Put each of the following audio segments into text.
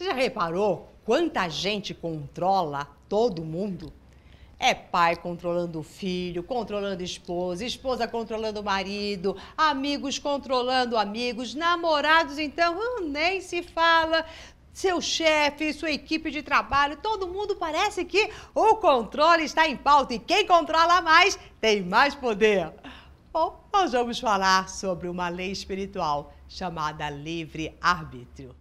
Você já reparou quanta gente controla todo mundo? É pai controlando o filho, controlando esposa, esposa controlando o marido, amigos controlando amigos, namorados, então, hum, nem se fala. Seu chefe, sua equipe de trabalho, todo mundo parece que o controle está em pauta e quem controla mais tem mais poder. Bom, nós vamos falar sobre uma lei espiritual chamada livre-arbítrio.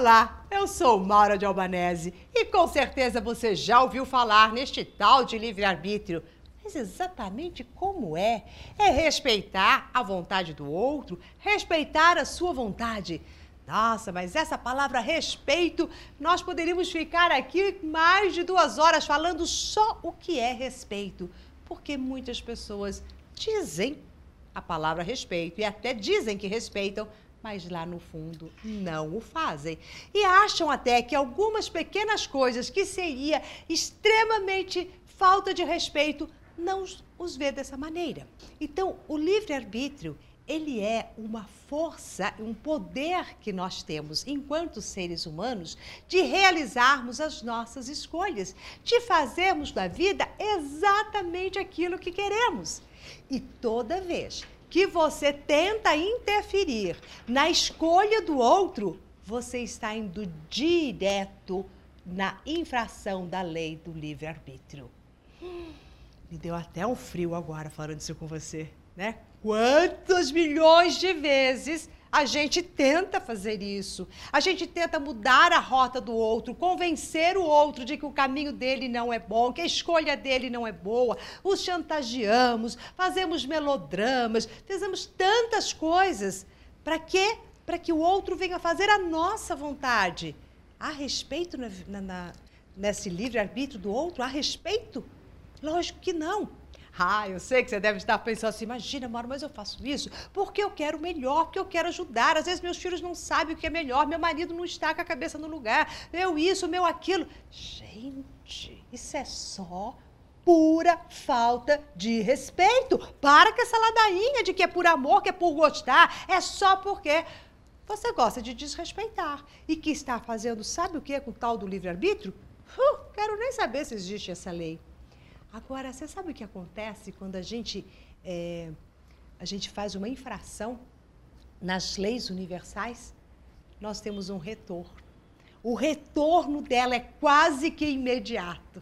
Olá, eu sou Maura de Albanese e com certeza você já ouviu falar neste tal de livre-arbítrio. Mas exatamente como é? É respeitar a vontade do outro, respeitar a sua vontade. Nossa, mas essa palavra respeito, nós poderíamos ficar aqui mais de duas horas falando só o que é respeito, porque muitas pessoas dizem a palavra respeito e até dizem que respeitam, mas lá no fundo não o fazem. E acham até que algumas pequenas coisas que seria extremamente falta de respeito não os vê dessa maneira. Então, o livre-arbítrio, ele é uma força, um poder que nós temos enquanto seres humanos de realizarmos as nossas escolhas, de fazermos da vida exatamente aquilo que queremos. E toda vez que você tenta interferir na escolha do outro, você está indo direto na infração da lei do livre-arbítrio. Me deu até um frio agora falando isso com você, né? Quantos milhões de vezes a gente tenta fazer isso. A gente tenta mudar a rota do outro, convencer o outro de que o caminho dele não é bom, que a escolha dele não é boa. Os chantageamos, fazemos melodramas, fazemos tantas coisas. Para quê? Para que o outro venha fazer a nossa vontade. Há respeito na, na, nesse livre-arbítrio do outro? Há respeito? Lógico que não. Ah, eu sei que você deve estar pensando assim, imagina, Mauro, mas eu faço isso porque eu quero melhor, porque eu quero ajudar. Às vezes meus filhos não sabem o que é melhor, meu marido não está com a cabeça no lugar, eu isso, meu aquilo. Gente, isso é só pura falta de respeito. Para com essa ladainha de que é por amor, que é por gostar, é só porque você gosta de desrespeitar. E que está fazendo, sabe o que com o tal do livre-arbítrio? Uh, quero nem saber se existe essa lei. Agora, você sabe o que acontece quando a gente, é, a gente faz uma infração nas leis universais? Nós temos um retorno. O retorno dela é quase que imediato.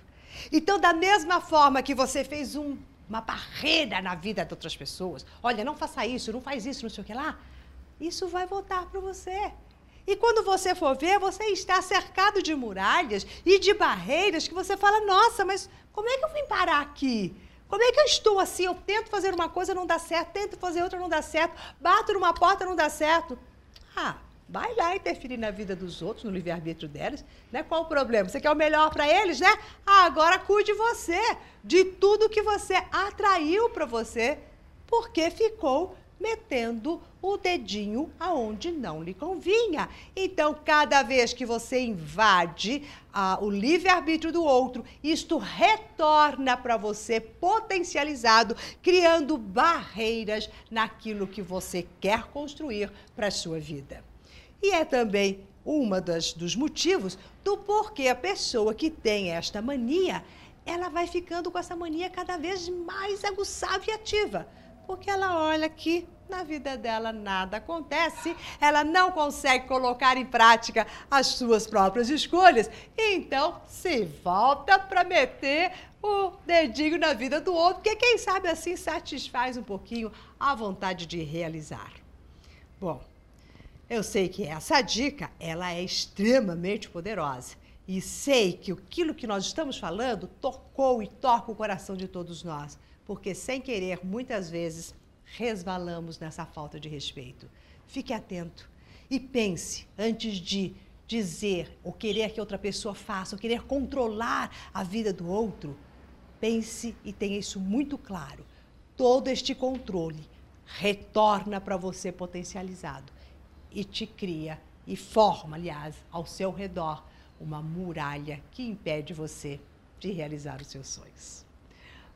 Então, da mesma forma que você fez um, uma barreira na vida de outras pessoas, olha, não faça isso, não faz isso, não sei o que lá, isso vai voltar para você. E quando você for ver, você está cercado de muralhas e de barreiras que você fala: nossa, mas como é que eu vim parar aqui? Como é que eu estou assim? Eu tento fazer uma coisa, não dá certo, tento fazer outra, não dá certo, bato numa porta, não dá certo. Ah, vai lá interferir na vida dos outros, no livre-arbítrio deles. Né? Qual o problema? Você quer o melhor para eles, né? Ah, agora cuide você de tudo que você atraiu para você, porque ficou metendo o dedinho aonde não lhe convinha. Então, cada vez que você invade ah, o livre-arbítrio do outro, isto retorna para você potencializado, criando barreiras naquilo que você quer construir para a sua vida. E é também uma dos motivos do porquê a pessoa que tem esta mania, ela vai ficando com essa mania cada vez mais aguçada e ativa porque ela olha que na vida dela nada acontece, ela não consegue colocar em prática as suas próprias escolhas, então se volta para meter o dedinho na vida do outro, porque quem sabe assim satisfaz um pouquinho a vontade de realizar. Bom, eu sei que essa dica, ela é extremamente poderosa. E sei que aquilo que nós estamos falando tocou e toca o coração de todos nós porque sem querer, muitas vezes, resvalamos nessa falta de respeito. Fique atento e pense antes de dizer ou querer que outra pessoa faça, ou querer controlar a vida do outro. Pense e tenha isso muito claro. Todo este controle retorna para você potencializado e te cria e forma, aliás, ao seu redor uma muralha que impede você de realizar os seus sonhos.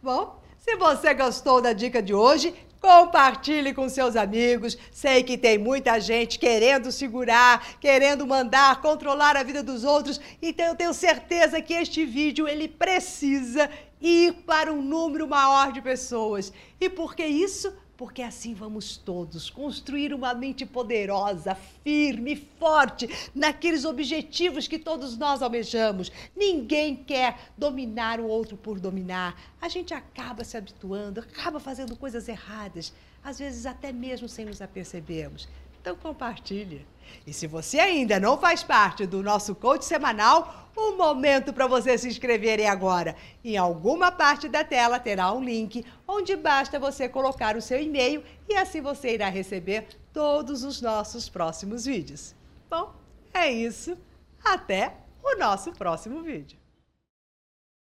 Bom, se você gostou da dica de hoje, compartilhe com seus amigos. Sei que tem muita gente querendo segurar, querendo mandar, controlar a vida dos outros. Então eu tenho certeza que este vídeo ele precisa ir para um número maior de pessoas. E por que isso? Porque assim vamos todos construir uma mente poderosa, firme, forte naqueles objetivos que todos nós almejamos. Ninguém quer dominar o outro por dominar. A gente acaba se habituando, acaba fazendo coisas erradas, às vezes até mesmo sem nos apercebermos. Então compartilhe. E se você ainda não faz parte do nosso coach semanal, o momento para você se inscrever agora. Em alguma parte da tela terá um link onde basta você colocar o seu e-mail e assim você irá receber todos os nossos próximos vídeos. Bom, é isso. Até o nosso próximo vídeo.